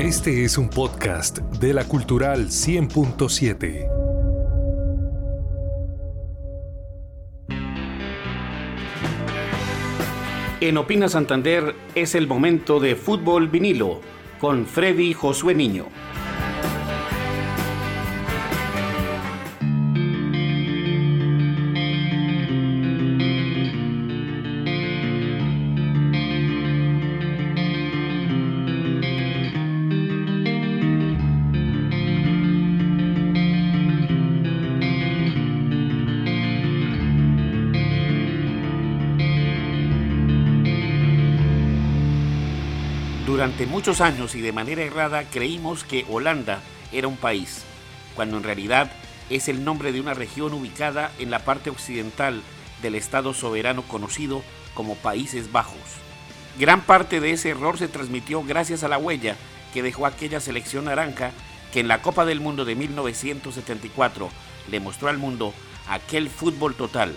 Este es un podcast de la Cultural 100.7. En Opina Santander es el momento de fútbol vinilo con Freddy Josué Niño. Durante muchos años y de manera errada creímos que Holanda era un país, cuando en realidad es el nombre de una región ubicada en la parte occidental del Estado soberano conocido como Países Bajos. Gran parte de ese error se transmitió gracias a la huella que dejó aquella selección naranja que en la Copa del Mundo de 1974 le mostró al mundo aquel fútbol total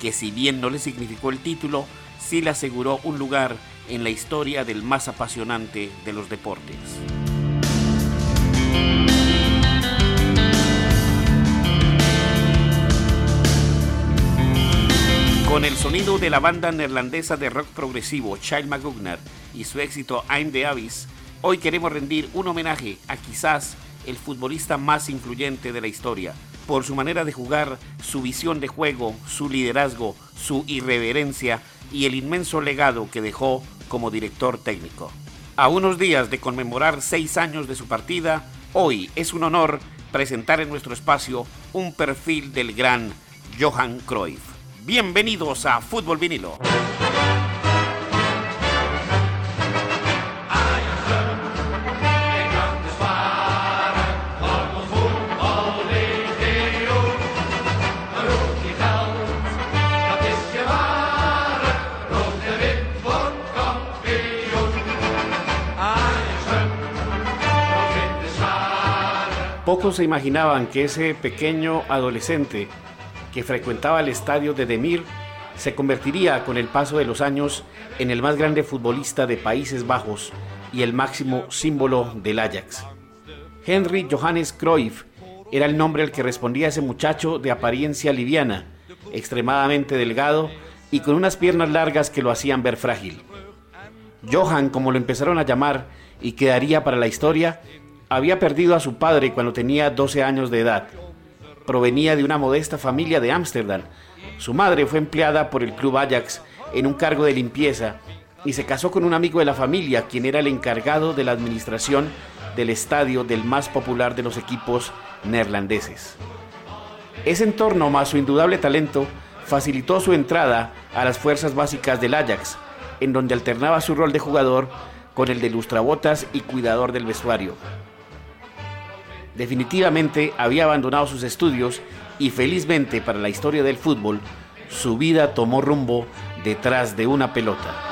que si bien no le significó el título, sí le aseguró un lugar en la historia del más apasionante de los deportes. Con el sonido de la banda neerlandesa de rock progresivo Child Magugner y su éxito I'm the Abyss, hoy queremos rendir un homenaje a quizás el futbolista más influyente de la historia, por su manera de jugar, su visión de juego, su liderazgo, su irreverencia y el inmenso legado que dejó como director técnico. A unos días de conmemorar seis años de su partida, hoy es un honor presentar en nuestro espacio un perfil del gran Johan Cruyff. Bienvenidos a Fútbol Vinilo. Pocos se imaginaban que ese pequeño adolescente que frecuentaba el estadio de Demir se convertiría con el paso de los años en el más grande futbolista de Países Bajos y el máximo símbolo del Ajax. Henry Johannes Cruyff era el nombre al que respondía ese muchacho de apariencia liviana, extremadamente delgado y con unas piernas largas que lo hacían ver frágil. Johan, como lo empezaron a llamar, y quedaría para la historia, había perdido a su padre cuando tenía 12 años de edad. Provenía de una modesta familia de Ámsterdam. Su madre fue empleada por el club Ajax en un cargo de limpieza y se casó con un amigo de la familia, quien era el encargado de la administración del estadio del más popular de los equipos neerlandeses. Ese entorno más su indudable talento facilitó su entrada a las fuerzas básicas del Ajax, en donde alternaba su rol de jugador con el de lustrabotas y cuidador del vestuario. Definitivamente había abandonado sus estudios y felizmente para la historia del fútbol, su vida tomó rumbo detrás de una pelota.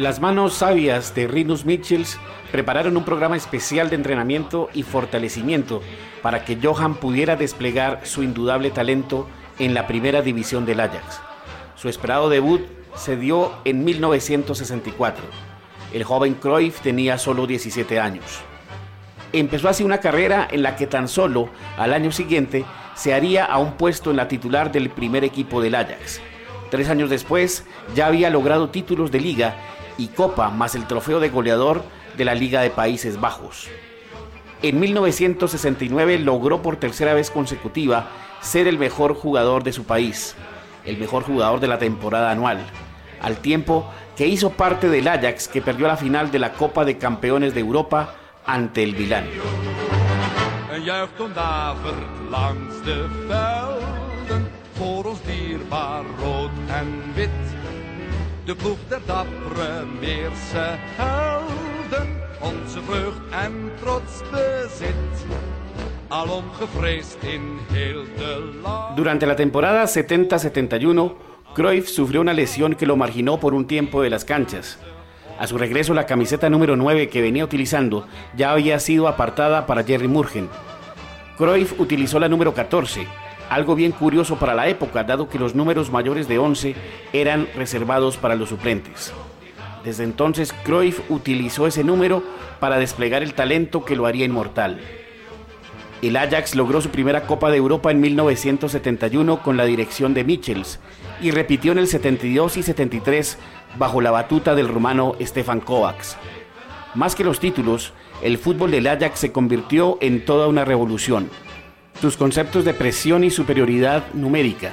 Las manos sabias de Rinus Michels prepararon un programa especial de entrenamiento y fortalecimiento para que Johan pudiera desplegar su indudable talento en la primera división del Ajax. Su esperado debut se dio en 1964. El joven Cruyff tenía solo 17 años. Empezó así una carrera en la que tan solo al año siguiente se haría a un puesto en la titular del primer equipo del Ajax. Tres años después ya había logrado títulos de liga y Copa más el trofeo de goleador de la Liga de Países Bajos. En 1969 logró por tercera vez consecutiva ser el mejor jugador de su país, el mejor jugador de la temporada anual, al tiempo que hizo parte del Ajax que perdió la final de la Copa de Campeones de Europa ante el Milan. De ploeg der dappere Meerse helden, onze vreugd en trots bezit. Durante la temporada 70-71, Cruyff sufrió una lesión que lo marginó por un tiempo de las canchas. A su regreso, la camiseta número 9 que venía utilizando ya había sido apartada para Jerry Murgen. Cruyff utilizó la número 14, algo bien curioso para la época, dado que los números mayores de 11 eran reservados para los suplentes. Desde entonces, Cruyff utilizó ese número para desplegar el talento que lo haría inmortal. El Ajax logró su primera Copa de Europa en 1971 con la dirección de Michels y repitió en el 72 y 73 bajo la batuta del rumano Stefan Kovacs. Más que los títulos, el fútbol del Ajax se convirtió en toda una revolución. Sus conceptos de presión y superioridad numérica,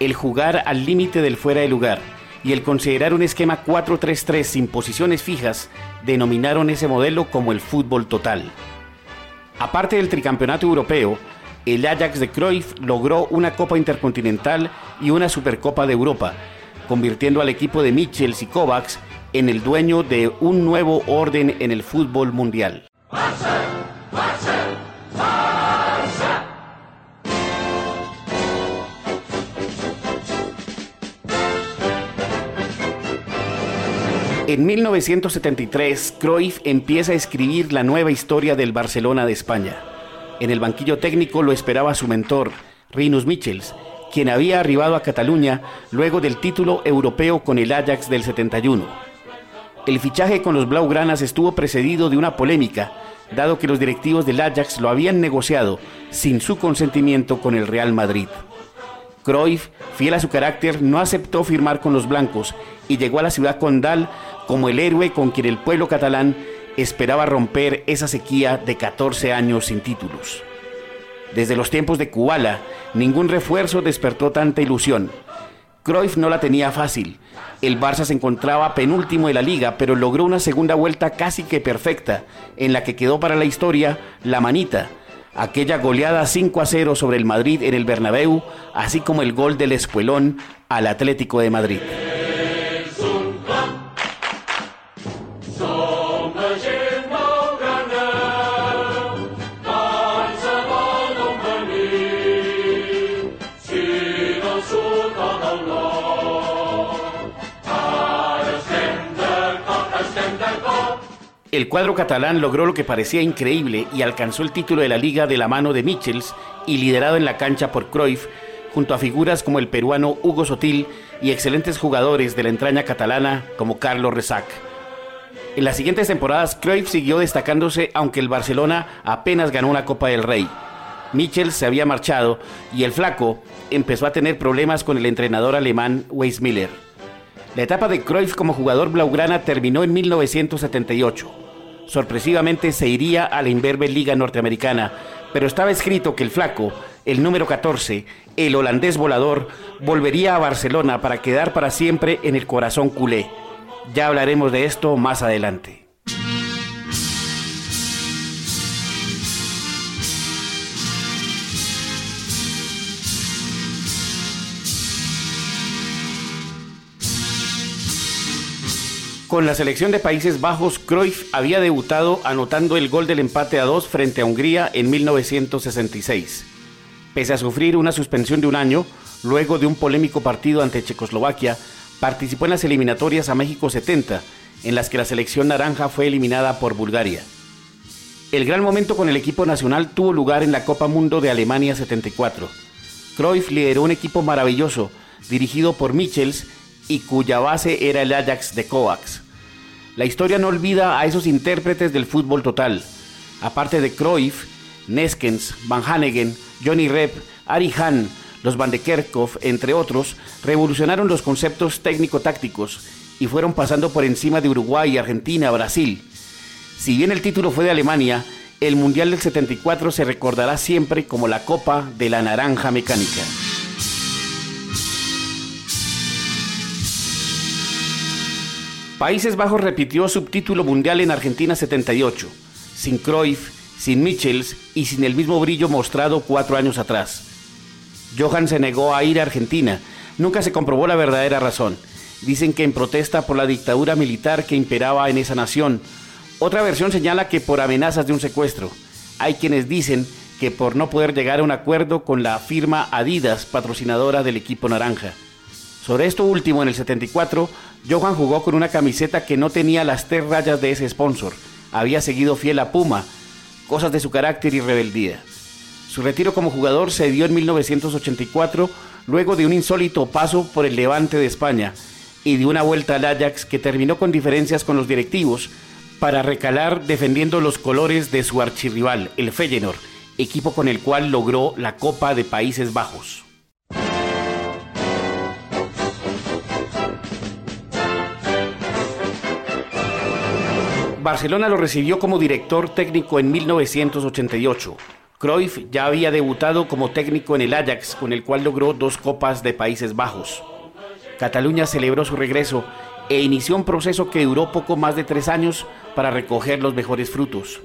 el jugar al límite del fuera de lugar y el considerar un esquema 4-3-3 sin posiciones fijas denominaron ese modelo como el fútbol total. Aparte del tricampeonato europeo, el Ajax de Cruyff logró una Copa Intercontinental y una Supercopa de Europa, convirtiendo al equipo de Michels y Kovacs en el dueño de un nuevo orden en el fútbol mundial. En 1973, Cruyff empieza a escribir la nueva historia del Barcelona de España. En el banquillo técnico lo esperaba su mentor, Rinus Michels, quien había arribado a Cataluña luego del título europeo con el Ajax del 71. El fichaje con los Blaugranas estuvo precedido de una polémica, dado que los directivos del Ajax lo habían negociado sin su consentimiento con el Real Madrid. Cruyff, fiel a su carácter, no aceptó firmar con los blancos y llegó a la ciudad condal como el héroe con quien el pueblo catalán esperaba romper esa sequía de 14 años sin títulos. Desde los tiempos de Kubala, ningún refuerzo despertó tanta ilusión. Cruyff no la tenía fácil. El Barça se encontraba penúltimo de la liga, pero logró una segunda vuelta casi que perfecta, en la que quedó para la historia la manita, aquella goleada 5 a 0 sobre el Madrid en el Bernabéu, así como el gol del Espuelón al Atlético de Madrid. El cuadro catalán logró lo que parecía increíble y alcanzó el título de la liga de la mano de Michels y liderado en la cancha por Cruyff, junto a figuras como el peruano Hugo Sotil y excelentes jugadores de la entraña catalana como Carlos Resac. En las siguientes temporadas, Cruyff siguió destacándose aunque el Barcelona apenas ganó una Copa del Rey. Michels se había marchado y el flaco empezó a tener problemas con el entrenador alemán Weismiller. La etapa de Cruyff como jugador blaugrana terminó en 1978 sorpresivamente se iría a la imberbe Liga Norteamericana, pero estaba escrito que el flaco, el número 14, el holandés volador, volvería a Barcelona para quedar para siempre en el corazón culé. Ya hablaremos de esto más adelante. Con la selección de Países Bajos, Cruyff había debutado anotando el gol del empate a dos frente a Hungría en 1966. Pese a sufrir una suspensión de un año, luego de un polémico partido ante Checoslovaquia, participó en las eliminatorias a México 70, en las que la selección naranja fue eliminada por Bulgaria. El gran momento con el equipo nacional tuvo lugar en la Copa Mundo de Alemania 74. Cruyff lideró un equipo maravilloso, dirigido por Michels y cuya base era el Ajax de Kovacs. La historia no olvida a esos intérpretes del fútbol total. Aparte de Cruyff, Neskens, Van Hanegen, Johnny Rep, Ari Hahn, los Van de Kerkhoff, entre otros, revolucionaron los conceptos técnico-tácticos y fueron pasando por encima de Uruguay, Argentina, Brasil. Si bien el título fue de Alemania, el Mundial del 74 se recordará siempre como la Copa de la Naranja Mecánica. Países Bajos repitió subtítulo mundial en Argentina 78, sin Cruyff, sin Michels y sin el mismo brillo mostrado cuatro años atrás. Johan se negó a ir a Argentina, nunca se comprobó la verdadera razón. Dicen que en protesta por la dictadura militar que imperaba en esa nación. Otra versión señala que por amenazas de un secuestro. Hay quienes dicen que por no poder llegar a un acuerdo con la firma Adidas, patrocinadora del equipo naranja. Sobre esto último, en el 74, Johan jugó con una camiseta que no tenía las tres rayas de ese sponsor. Había seguido fiel a Puma, cosas de su carácter y rebeldía. Su retiro como jugador se dio en 1984 luego de un insólito paso por el Levante de España y de una vuelta al Ajax que terminó con diferencias con los directivos para recalar defendiendo los colores de su archirrival, el Feyenoord, equipo con el cual logró la Copa de Países Bajos. Barcelona lo recibió como director técnico en 1988. Cruyff ya había debutado como técnico en el Ajax, con el cual logró dos copas de Países Bajos. Cataluña celebró su regreso e inició un proceso que duró poco más de tres años para recoger los mejores frutos.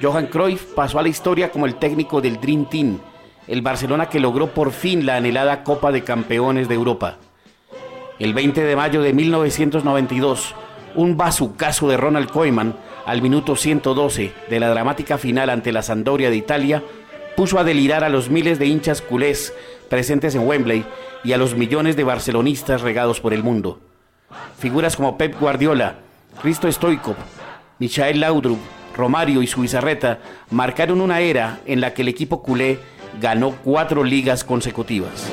Johan Cruyff pasó a la historia como el técnico del Dream Team, el Barcelona que logró por fin la anhelada Copa de Campeones de Europa. El 20 de mayo de 1992, un bazucazo de Ronald Koeman al minuto 112 de la dramática final ante la Sampdoria de Italia puso a delirar a los miles de hinchas culés presentes en Wembley y a los millones de barcelonistas regados por el mundo. Figuras como Pep Guardiola, Risto Stoikov, Michael Laudrup, Romario y Suizarreta marcaron una era en la que el equipo culé ganó cuatro ligas consecutivas.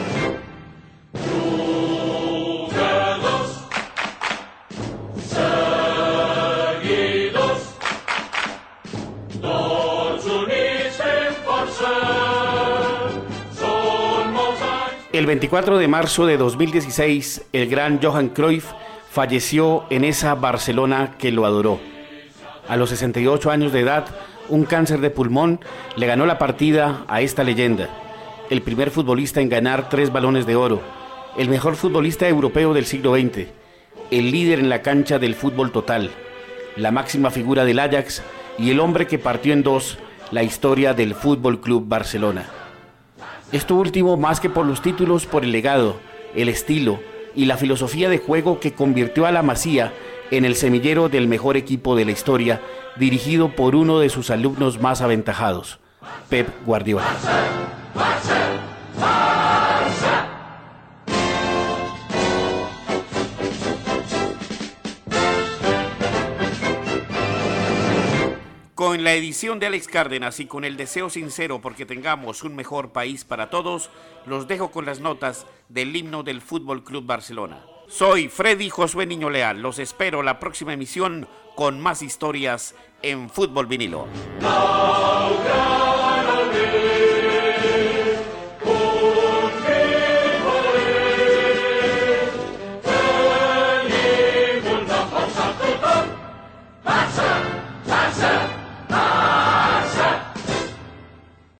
El 24 de marzo de 2016, el gran Johan Cruyff falleció en esa Barcelona que lo adoró. A los 68 años de edad, un cáncer de pulmón le ganó la partida a esta leyenda, el primer futbolista en ganar tres balones de oro, el mejor futbolista europeo del siglo XX, el líder en la cancha del fútbol total, la máxima figura del Ajax y el hombre que partió en dos la historia del Fútbol Club Barcelona. Esto último más que por los títulos, por el legado, el estilo y la filosofía de juego que convirtió a la Masía en el semillero del mejor equipo de la historia, dirigido por uno de sus alumnos más aventajados, Pep Guardiola. Con la edición de Alex Cárdenas y con el deseo sincero porque tengamos un mejor país para todos, los dejo con las notas del himno del Fútbol Club Barcelona. Soy Freddy Josué Niño Leal. Los espero la próxima emisión con más historias en Fútbol Vinilo.